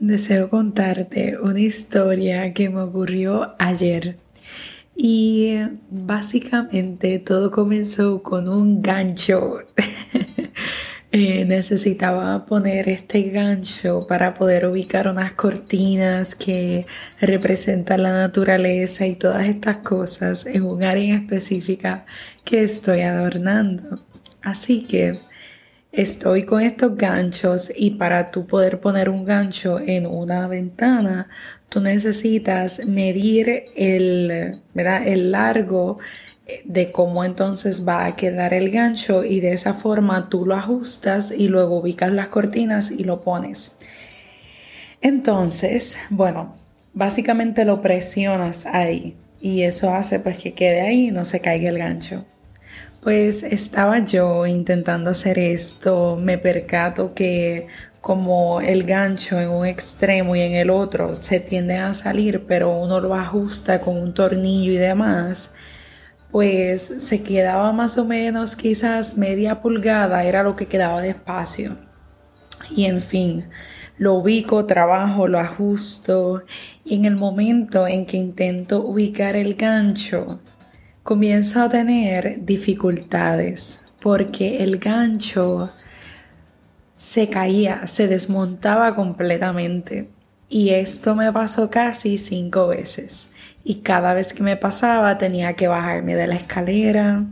deseo contarte una historia que me ocurrió ayer. Y básicamente todo comenzó con un gancho. Eh, necesitaba poner este gancho para poder ubicar unas cortinas que representan la naturaleza y todas estas cosas en un área específica que estoy adornando. Así que estoy con estos ganchos y para tú poder poner un gancho en una ventana, tú necesitas medir el, el largo de cómo entonces va a quedar el gancho y de esa forma tú lo ajustas y luego ubicas las cortinas y lo pones. Entonces, bueno, básicamente lo presionas ahí y eso hace pues que quede ahí y no se caiga el gancho. Pues estaba yo intentando hacer esto, me percato que como el gancho en un extremo y en el otro se tiende a salir, pero uno lo ajusta con un tornillo y demás, pues se quedaba más o menos quizás media pulgada, era lo que quedaba de espacio. Y en fin, lo ubico, trabajo, lo ajusto y en el momento en que intento ubicar el gancho, comienzo a tener dificultades porque el gancho se caía, se desmontaba completamente. Y esto me pasó casi cinco veces. Y cada vez que me pasaba tenía que bajarme de la escalera,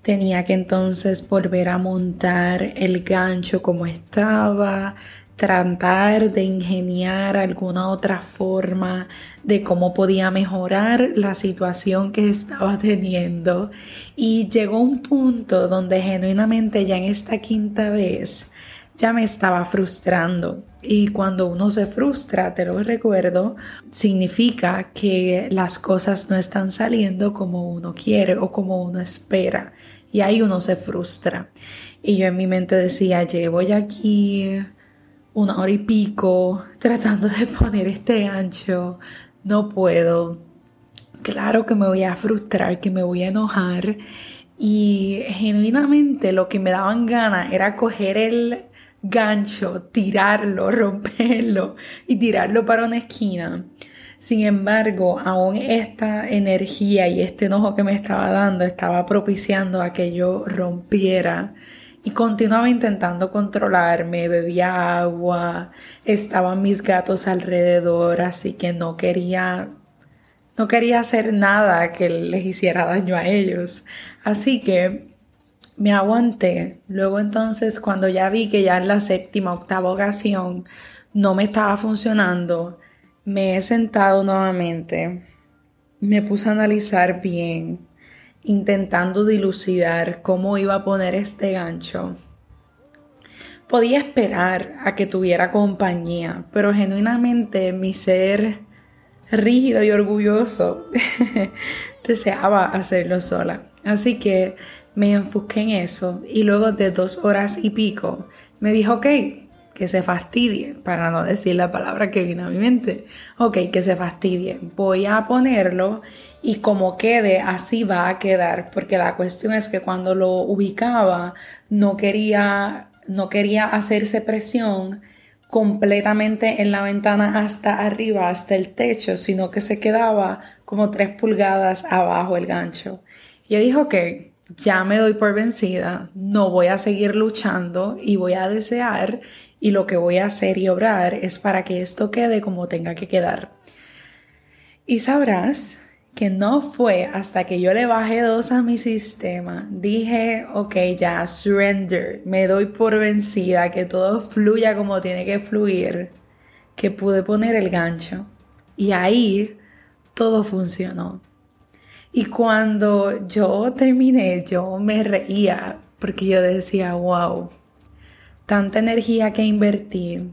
tenía que entonces volver a montar el gancho como estaba, tratar de ingeniar alguna otra forma de cómo podía mejorar la situación que estaba teniendo. Y llegó un punto donde genuinamente ya en esta quinta vez ya me estaba frustrando. Y cuando uno se frustra, te lo recuerdo, significa que las cosas no están saliendo como uno quiere o como uno espera. Y ahí uno se frustra. Y yo en mi mente decía, llevo ya aquí una hora y pico tratando de poner este gancho. No puedo. Claro que me voy a frustrar, que me voy a enojar. Y genuinamente lo que me daban ganas era coger el, gancho, tirarlo, romperlo y tirarlo para una esquina. Sin embargo, aún esta energía y este enojo que me estaba dando estaba propiciando a que yo rompiera y continuaba intentando controlarme, bebía agua, estaban mis gatos alrededor, así que no quería no quería hacer nada que les hiciera daño a ellos. Así que me aguanté. Luego entonces cuando ya vi que ya en la séptima, octava ocasión no me estaba funcionando, me he sentado nuevamente, me puse a analizar bien, intentando dilucidar cómo iba a poner este gancho. Podía esperar a que tuviera compañía, pero genuinamente mi ser rígido y orgulloso deseaba hacerlo sola. Así que me enfoqué en eso y luego de dos horas y pico me dijo, ok, que se fastidie, para no decir la palabra que vino a mi mente. Ok, que se fastidie. Voy a ponerlo y como quede, así va a quedar, porque la cuestión es que cuando lo ubicaba no quería, no quería hacerse presión completamente en la ventana hasta arriba, hasta el techo, sino que se quedaba como tres pulgadas abajo el gancho. Yo dije, ok, ya me doy por vencida, no voy a seguir luchando y voy a desear y lo que voy a hacer y obrar es para que esto quede como tenga que quedar. Y sabrás que no fue hasta que yo le bajé dos a mi sistema, dije, ok, ya, surrender, me doy por vencida, que todo fluya como tiene que fluir, que pude poner el gancho. Y ahí todo funcionó. Y cuando yo terminé, yo me reía porque yo decía, wow, tanta energía que invertí.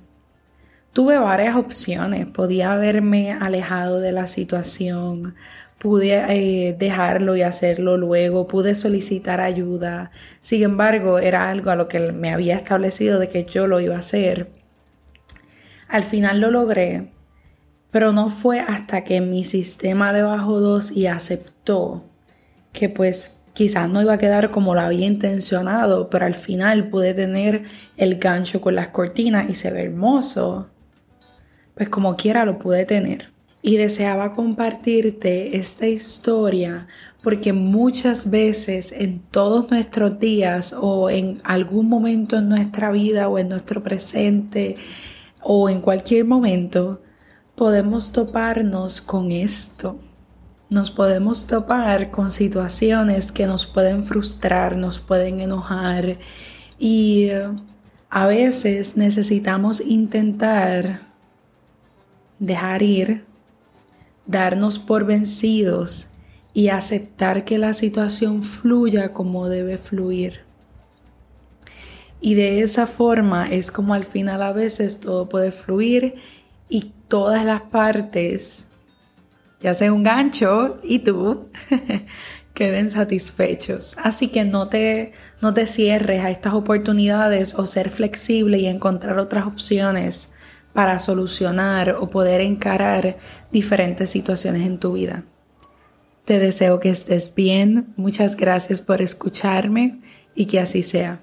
Tuve varias opciones, podía haberme alejado de la situación, pude eh, dejarlo y hacerlo luego, pude solicitar ayuda. Sin embargo, era algo a lo que me había establecido de que yo lo iba a hacer. Al final lo logré pero no fue hasta que mi sistema de bajo 2 y aceptó que pues quizás no iba a quedar como lo había intencionado, pero al final pude tener el gancho con las cortinas y se ve hermoso. pues como quiera lo pude tener. Y deseaba compartirte esta historia porque muchas veces en todos nuestros días o en algún momento en nuestra vida o en nuestro presente o en cualquier momento podemos toparnos con esto. Nos podemos topar con situaciones que nos pueden frustrar, nos pueden enojar y eh, a veces necesitamos intentar dejar ir, darnos por vencidos y aceptar que la situación fluya como debe fluir. Y de esa forma es como al final a veces todo puede fluir y todas las partes, ya sea un gancho y tú, queden satisfechos. Así que no te, no te cierres a estas oportunidades o ser flexible y encontrar otras opciones para solucionar o poder encarar diferentes situaciones en tu vida. Te deseo que estés bien, muchas gracias por escucharme y que así sea.